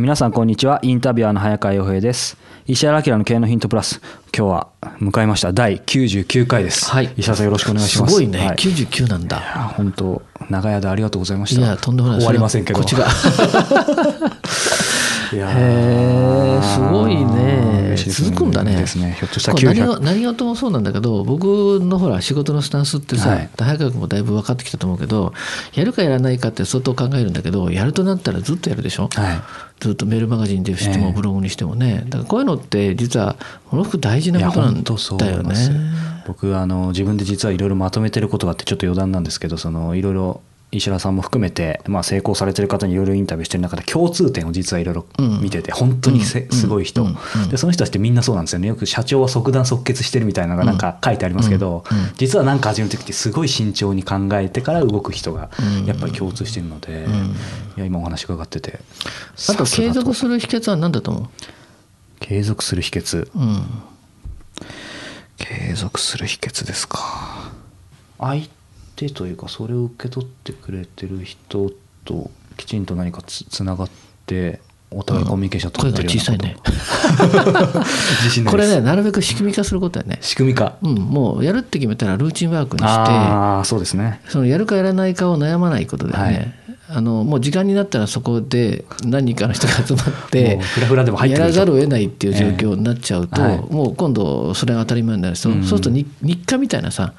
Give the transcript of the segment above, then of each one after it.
皆さんこんにちは。インタビュアーの早川洋平です。石原明の経営のヒントプラス。今日は迎えました。第99回です、はい。石原さんよろしくお願いします。すごいね、はい。99なんだ。本当長い間ありがとうございました。いや、とんでもない。終わりませんけど。こっちが。いやー。へーすごいね。続くんだね。ですね。ひょっとしたら何900が何事もそうなんだけど僕のほら仕事のスタンスってさ、はい。早川君もだいぶ分かってきたと思うけどやるかやらないかって相当考えるんだけどやるとなったらずっとやるでしょ、はい。ずっとメールマガジンでしても、ええ。ブログにしてもね。だからこういうのって実はものすごく大事なことなんだよね。僕あの自分で実はいろいろまとめてることがあってちょっと余談なんですけどそのいろいろ石原さんも含めて、まあ、成功されてる方にいろいろインタビューしてる中で共通点を実はいろいろ見てて、本当にすごい人、うん。うん。でその人たちってみんなそうなんですよね。よく社長は即断即決してるみたいなのがなんか書いてありますけど、うん。うん。実は何か始める時ってすごい慎重に考えてから動く人がうん。やっぱり共通してるので、ん。いや今お話伺ってて。あとさすが継続する秘訣は何だと思継続する秘訣。う、うん、継続する秘訣ですか。相手というかそれを受け取ってくれてる人ときちんと何かつつながってお互いコミュニケーション取ってるようなこと、声が自信ないです。これねなるべく仕組み化することだよね。仕組み化。うん、もうやるって決めたらルーチンワークにしてああそうですね。そのやるかやらないかを悩まないことでね、はい。あのもう時間になったらそこで何人かの人が集まってフラフラでも入ってやらざるを得ないっていう状況になっちゃうと、もう今度それが当たり前になる。そうすると日日課みたいなさ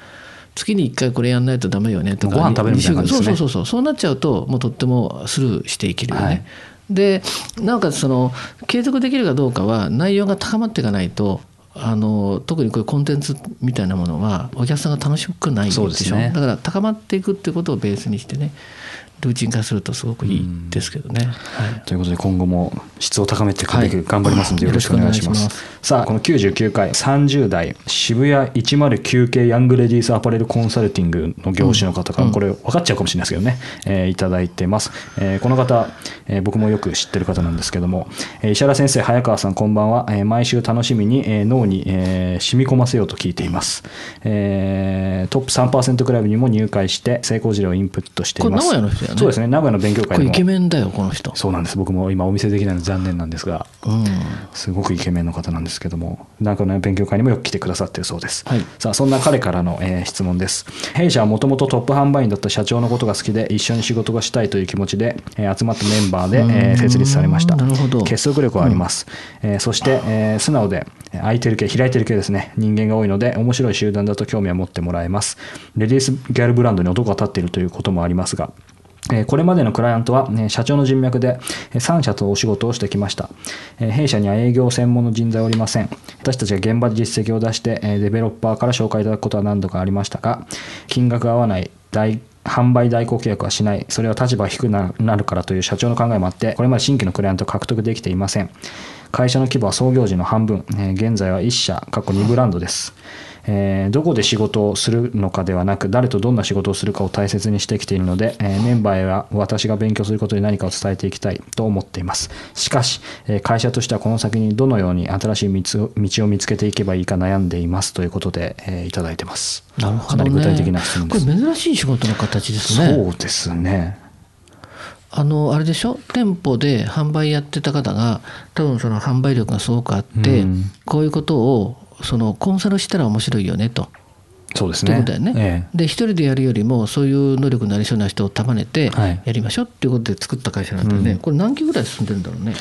月に1回これやんないとダメよねとかご飯食べるみたいなね。そうそうそうそうそうなっちゃうともうとってもスルーしていけるよね。はい。でなおかつその継続できるかどうかは内容が高まっていかないとあの特にこういうコンテンツみたいなものはお客さんが楽しくないでしょ。そうですね。だから高まっていくってことをベースにしてねルーチン化するとすごくいいですけどね。はいということで今後も質を高めていくべく頑張りますのでよろしくお願いします,、さあこの99回30代渋谷109系ヤングレディースアパレルコンサルティングの業種の方から、これ分かっちゃうかもしれないですけどね、えーいただいてます、えーこの方、えー僕もよく知ってる方なんですけども、えー石原先生早川さんこんばんは、えー毎週楽しみに、えー脳に、えー染み込ませようと聞いています、えートップ3%クラブにも入会して成功事例をインプットしていますこれ名古屋の人だよね。そうですね。名古屋の勉強これイケメンだよこの人。そうなんです。僕も今お見せできないので残念なんですが。うん。すごくイケメンの方なんですけども。なんかね勉強会にもよく来てくださってるそうです、はい。さあそんな彼からの、えー質問です。弊社はもともとトップ販売員だった社長のことが好きで一緒に仕事がしたいという気持ちで、えー集まったメンバーで、えー設立されました。なるほど。結束力はあります、えーそして、えー素直でえー空いてる系開いてる系ですね。人間が多いので面白い集団だと興味は持ってもらえます。レディースギャルブランドに男が立っているということもありますがえーこれまでのクライアントは、社長の人脈で3社とお仕事をしてきました。弊社には営業専門の人材はおりません。私たちが現場で実績を出して、デベロッパーから紹介いただくことは何度かありましたが、金額が合わない大販売代行契約はしない、それは立場低くなるからという社長の考えもあって、これまで新規のクライアントを獲得できていません。会社の規模は創業時の半分、現在は1社、過去2ブランドです。えーどこで仕事をするのかではなく誰とどんな仕事をするかを大切にしてきているので、えーメンバーへは私が勉強することで何かを伝えていきたいと思っています。しかし、えー会社としてはこの先にどのように新しい道を道を見つけていけばいいか悩んでいますということで、えーいただいてます。なるほどね。かなり具体的な質問です。これ珍しい仕事の形ですね。そうですね。あのあれでしょ？店舗で販売やってた方が多分その販売力がすごくあって、うん。こういうことをそのコンサルしたら面白いよねと。そうですね。ってことだよね。ええ。で一人でやるよりもそういう能力のありそうな人を束ねてはい。やりましょうっていうことで作った会社なんだよね、うん。これ何期ぐらい進んでるんだろうね？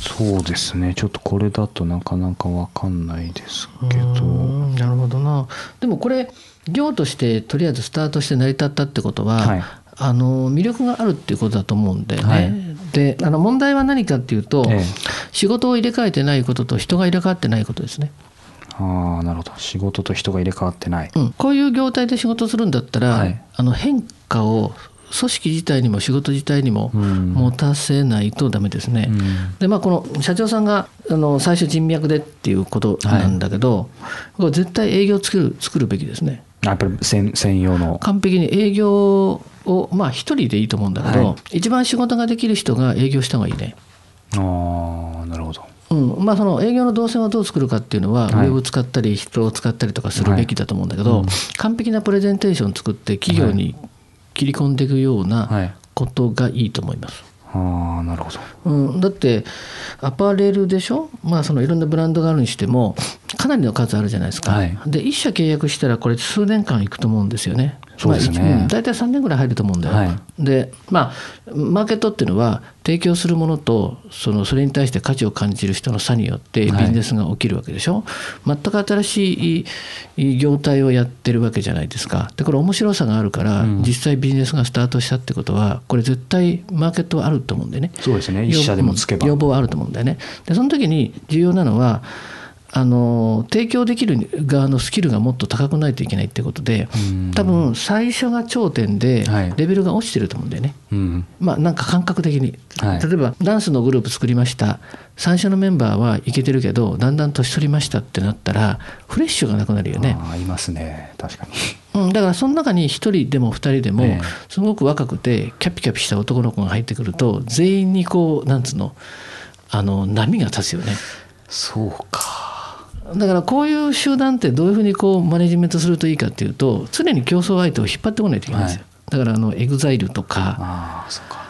そうですね。ちょっとこれだとなかなかわかんないですけうどんなるほどな。でもこれ業としてとりあえずスタートして成り立ったってことは、はい。あの魅力があるっていうことだと思うんだよね。はい。であの問題は何かっていうと、ええ。仕事を入れ替えてないことと人が入れ替わってないことですね。ああなるほど。仕事と人が入れ替わってない、うん、こういう業態で仕事するんだったら、はい。あの変化を組織自体にも仕事自体にもうん。持たせないとダメですね。うん。でまあ、この社長さんがあの最初人脈でっていうことなんだけど、これ絶対営業作る作るべきですね。やっぱり専専用の。完璧に営業をまあ一人でいいと思うんだけど、はい。一番仕事ができる人が営業した方がいいね。ああなるほどうん。まあ、その営業の動線をどう作るかっていうのは、はい。ウェブを使ったり人を使ったりとかするべきだと思うんだけど、はいうん。完璧なプレゼンテーションを作って企業に切り込んでいくようはない。ことがいいと思います。ああなるほど。うん、だってアパレルでしょ、まあ、そのいろんなブランドがあるにしてもかなりの数あるじゃないですか、はい。で1社契約したらこれ数年間いくと思うんですよね。そうですね。まあ大体3年ぐらい入ると思うんだよ。はい。でまあマーケットっていうのは提供するものとそのそれに対して価値を感じる人の差によってビはい。ジネスが起きるわけでしょ、全く新しい業態をやってるわけじゃないですか。でこれ面白さがあるから、うん。実際ビジネスがスタートしたってことはこれ絶対マーケットはあると思うんでね。そうですね。一社でもつけば。要望はあると思うんだよね。でその時に重要なのはあの提供できる側のスキルがもっと高くないといけないってことでうん。多分最初が頂点ではい。レベルが落ちてると思うんだよね。うん。まあなんか感覚的に、はい。例えばダンスのグループ作りました。最初のメンバーはいけてるけどだんだん年取りましたってなったらフレッシュがなくなるよね。ああいますね。確かに。うん、だからその中に1人でも2人でもええすごく若くてキャピキャピした男の子が入ってくると全員にこうなんつうのあの波が立つよね。そうかだからこういう集団ってどういうふうにこうマネジメントするといいかっていうと常に競争相手を引っ張ってこないといけないんですよ、だからあのエグザイルとかああそうか。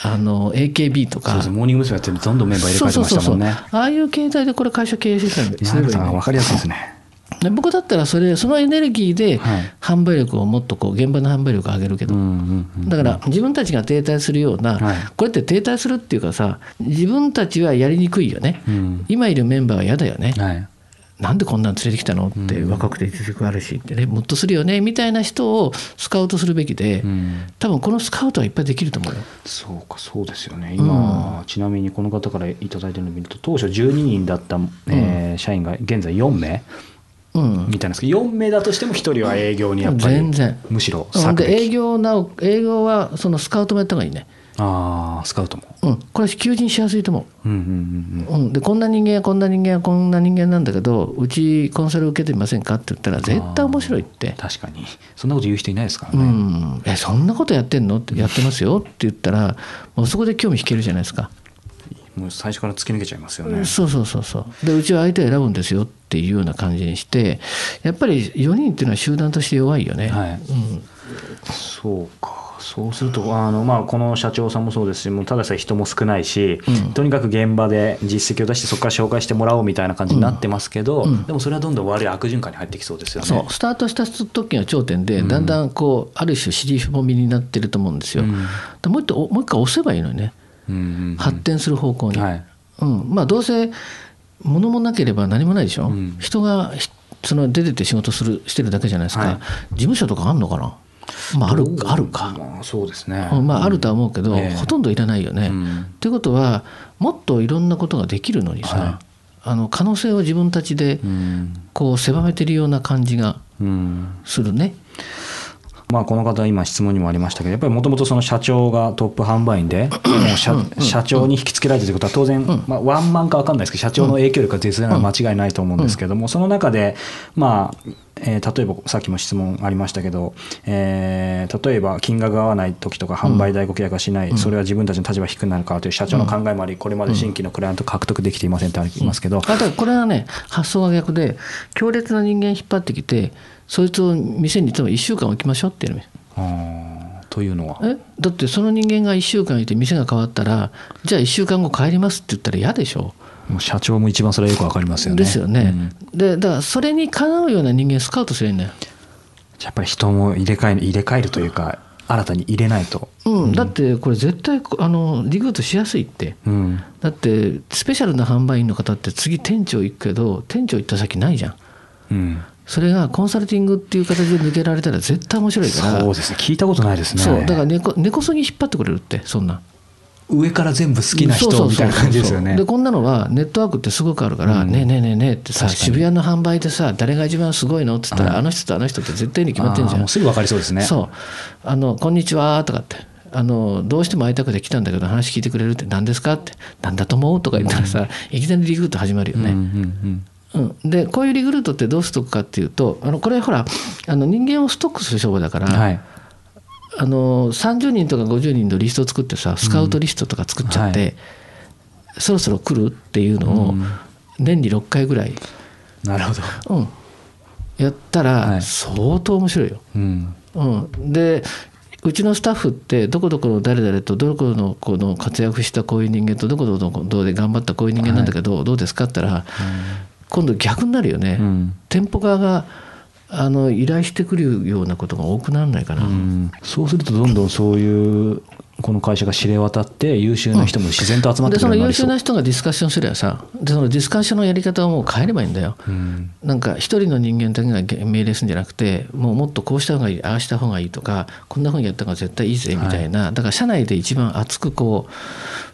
あの AKB とか。モーニング娘。やってどんどんメンバー入れ替えてましたもんね。ああいう形態でこれ会社経営してたんです今永さんが分かりやすいですね。で僕だったらそれそのエネルギーではい。販売力をもっとこう現場の販売力を上げるけど、だから自分たちが停滞するような、はい。これって停滞するっていうかさ自分たちはやりにくいよね、うん。今いるメンバーは嫌だよね、はいなんでこんなん連れてきたの？ってうん。若くて実力あるしってねムッとするよねみたいな人をスカウトするべきで、うん。多分このスカウトはいっぱいできると思うよ。そうかそうですよね。今、ちなみにこの方からいただいてるのを見ると当初12人だった、えー社員が現在4名。うん。みたいなんですけど4名だとしても1人は営業にやっぱり全然。むしろ営業なお営業はそのスカウトもやった方がいいね。ああスカウトも。うん、これは求人しやすいと思う。うんうんうんうん、でこんな人間やこんな人間やこんな人間なんだけどうちコンサル受けてみませんかって言ったら絶対面白いって。確かに。そんなこと言う人いないですからうね、ん、えそんなことやってんの？ってやってますよって言ったらもうそこで興味引けるじゃないですか、もう最初から突き抜けちゃいますよね、そうそうそうそう。でうちは相手を選ぶんですよっていうような感じにしてやっぱり4人っていうのは集団として弱いよね、はい。うん、そうかそうするとあの、まあ、この社長さんもそうですしもうただでさえ人も少ないし、うん。とにかく現場で実績を出してそこから紹介してもらおうみたいな感じになってますけど、うん。でもそれはどんどん悪い悪循環に入ってきそうですよね。そうスタートした時が頂点でだんだんこうある種尻もみになってると思うんですよ、うん。でもう一回もう一回押せばいいのにね。うんうんうん。発展する方向に、はい。うん、まあどうせ物もなければ何もないでしょ、うん。人がひその出てって仕事するしてるだけじゃないですか、はい。事務所とかあんのかなまああるあるか、まあ、そうですね、うんまああるとは思うけど、ええ。ほとんどいらないよね。うん。ということはもっといろんなことができるのにさ、はい。あの可能性を自分たちでうん。こう狭めてるような感じがうん。するね。まあ、この方今質問にもありましたけどやっぱりもともとその社長がトップ販売員で社社長に引きつけられてるということは当然、まあ、ワンマンか分かんないですけど社長の影響力が絶大な間違いないと思うんですけどもその中でまあえー例えばさっきも質問ありましたけど、えー例えば金額が合わない時とか販売代行契約がしない、それは自分たちの立場が低くなるからという社長の考えもありこれまで新規のクライアント獲得できていませんってありますけど、あだからこれはね発想が逆で強烈な人間引っ張ってきてそいつを店にいても1週間置きましょうっていうのというのは？え？だってその人間が1週間いて店が変わったらじゃあ1週間後帰りますって言ったら嫌でしょ。もう社長も一番それはよく分かりますよね。ですよね。うんでだからそれにかなうような人間スカウトすればいいんだよ。やっぱり人も入れ替え入れ替えるというか新たに入れないと。うん、だってこれ絶対あのリクルートしやすいってうん。だってスペシャルな販売員の方って次店長行くけど店長行った先ないじゃんうん。それがコンサルティングっていう形で抜けられたら絶対面白いからそうですね。聞いたことないですね。そうだから根こ根こそぎ引っ張ってくれるってそんな上から全部好きな人みたいな感じですよねで。こんなのはネットワークってすごくあるから、うんねえねえねえねえってさ渋谷の販売でさ誰が一番すごいのって言ったら、はいあの人とあの人って絶対に決まってんじゃんすぐ分かりそうですね。そうあの「こんにちは」とかってあの「どうしても会いたくて来たんだけど話聞いてくれるって何ですか?」って「何だと思う?」とか言ったらさ、いきなりリクルート始まるようんうんね。うん。うんでこういうリクルートってどうストックかっていうとあのこれほらあの人間をストックする商売だから、はい。あの30人とか50人のリストを作ってさスカウトリストとか作っちゃって、はい。そろそろ来るっていうのをうん。年に6回ぐらい、なるほど。うん、やったはい。ら相当面白いよ。うん。うん、でうちのスタッフってどこどこの誰々とどこのこの活躍したこういう人間とどこどこのどうで頑張ったこういう人間なんだけど、どうですかって言ったら、今度逆になるよね、うん。店舗側があの依頼してくるようなことが多くならないかな。うんそうするとどんどんそういうこの会社が知れ渡って優秀な人も自然と集まってでその優秀くるようになりそう。な人がディスカッションすればさでそのディスカッションのやり方をもう変えればいいんだよ。うんなんか一人の人間だけが命令するんじゃなくてもうもっとこうした方がいいああした方がいいとかこんなふうにやった方が絶対いいぜみたいな、だから社内で一番熱くこう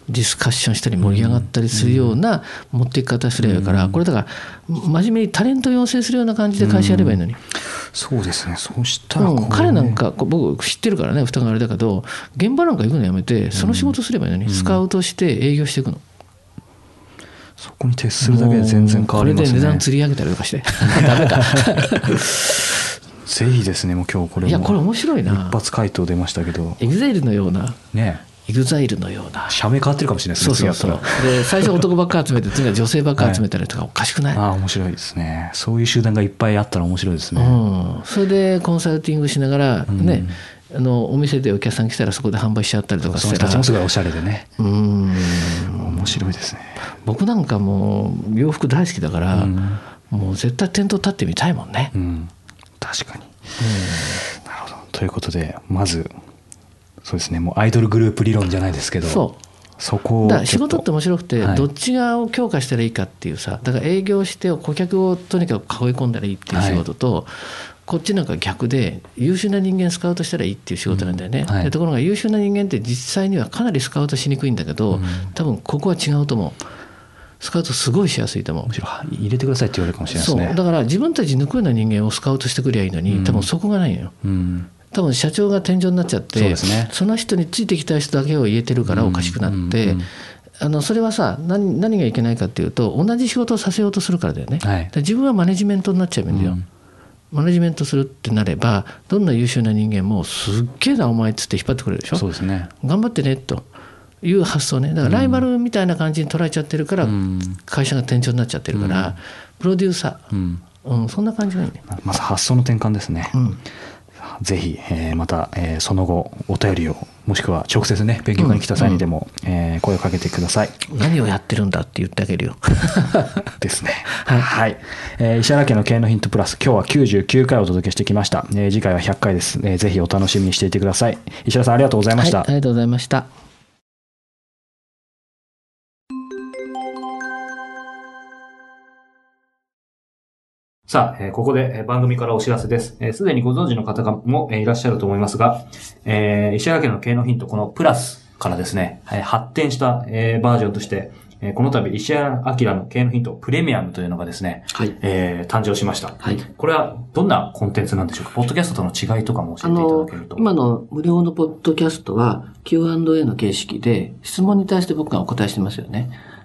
ディスカッションしたり盛り上がったりするような持っていき方すればいいから、これだから真面目にタレント養成するような感じで会社やればいいのに、そうですね。そうしたらね。彼なんか僕知ってるからね蓋があれだけど現場なんか行くのやめてその仕事すればいいのに、スカウトして営業していくの。そこに徹するだけで全然変わりますね。これで値段。釣り上げたりとかして。ダメか。ぜひですね、もう今日これも。いやこれ面白いな。一発回答出ましたけど、エグザイルのような。ね、エグザイルのような社名変わってるかもしれないですね。そうそうそうで最初男ばっか集めて次は女性ばっか集めたりとかおかしくない、ああ、面白いですね。そういう集団がいっぱいあったら面白いですね。うん、それでコンサルティングしながらね、あのお店でお客さん来たらそこで販売しちゃったりとかその人したらたちもすごいおしゃれでね。うん面白いですね。僕なんかもう洋服大好きだから、うんもう絶対店頭立ってみたいもんね、うん、確かに。なるほど。ということで、まず、そうですね、もうアイドルグループ理論じゃないですけど、そう。そこをだから仕事って面白くて、はい。どっち側を強化したらいいかっていうさだから営業して顧客をとにかく囲い込んだらいいっていう仕事と、こっちなんか逆で優秀な人間スカウトしたらいいっていう仕事なんだよね、うん。はいでところが優秀な人間って実際にはかなりスカウトしにくいんだけど、多分ここは違うと思う。スカウトすごいしやすいと思う。むしろ入れてくださいって言われるかもしれないですね。そう。だから自分たち抜くような人間をスカウトしてくりゃいいのに、多分そこがないのよ。うん、多分社長が天井になっちゃってその人についてきた人だけを言えてるからおかしくなって、うんうん。あのそれはさ何何がいけないかっていうと同じ仕事をさせようとするからだよね、はい。自分はマネジメントになっちゃうんだよ、うん。マネジメントするってなればどんな優秀な人間もすっげえなお前っつって引っ張ってくれるでしょ。そうですね。頑張ってねという発想ね。だからライバルみたいな感じに捉えちゃってるから、ん。会社が店長になっちゃってるから、プロデューサー、うん、うん、そんな感じがいいね。まず発想の転換ですね。うんぜひ、えーまた、えーその後お便りをもしくは直接ね勉強会に来た際にでも、えー声をかけてください。何をやってるんだって言ってあげるよ。ですね。はい。えー石原家の経営のヒントプラス、今日は99回お届けしてきました。えー次回は100回です、えーぜひお楽しみにしていてください。石原さんありがとうございました。はい、ありがとうございました。さあ、えーここでえー番組からお知らせです。えーすでにご存知の方がもえーいらっしゃると思いますが、えー石原家の経営のヒント、このプラスからですね、えー発展した、えーバージョンとして、えーこの度石原明の経営のヒントプレミアムというのがですね、はいえー誕生しました。はいこれはどんなコンテンツなんでしょうか？ポッドキャストとの違いとかも教あえていただのけると。、今の無料のポッドキャストは Q&A の形式で質問に対して僕がお答えしてますよね。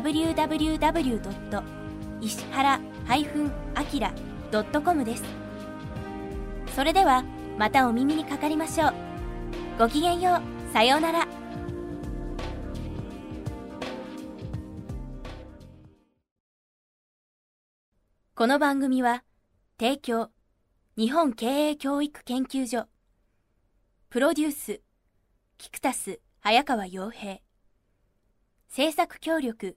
www. 石原 -akira.com です。それではまたお耳にかかりましょう。ごきげんよう。さようなら。この番組は提供日本経営教育研究所プロデュースキクタス早川洋平制作協力